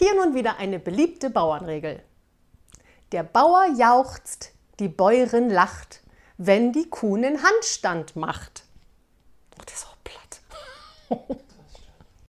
Hier nun wieder eine beliebte Bauernregel. Der Bauer jauchzt, die Bäuerin lacht, wenn die Kuh einen Handstand macht. Oh, das ist auch platt.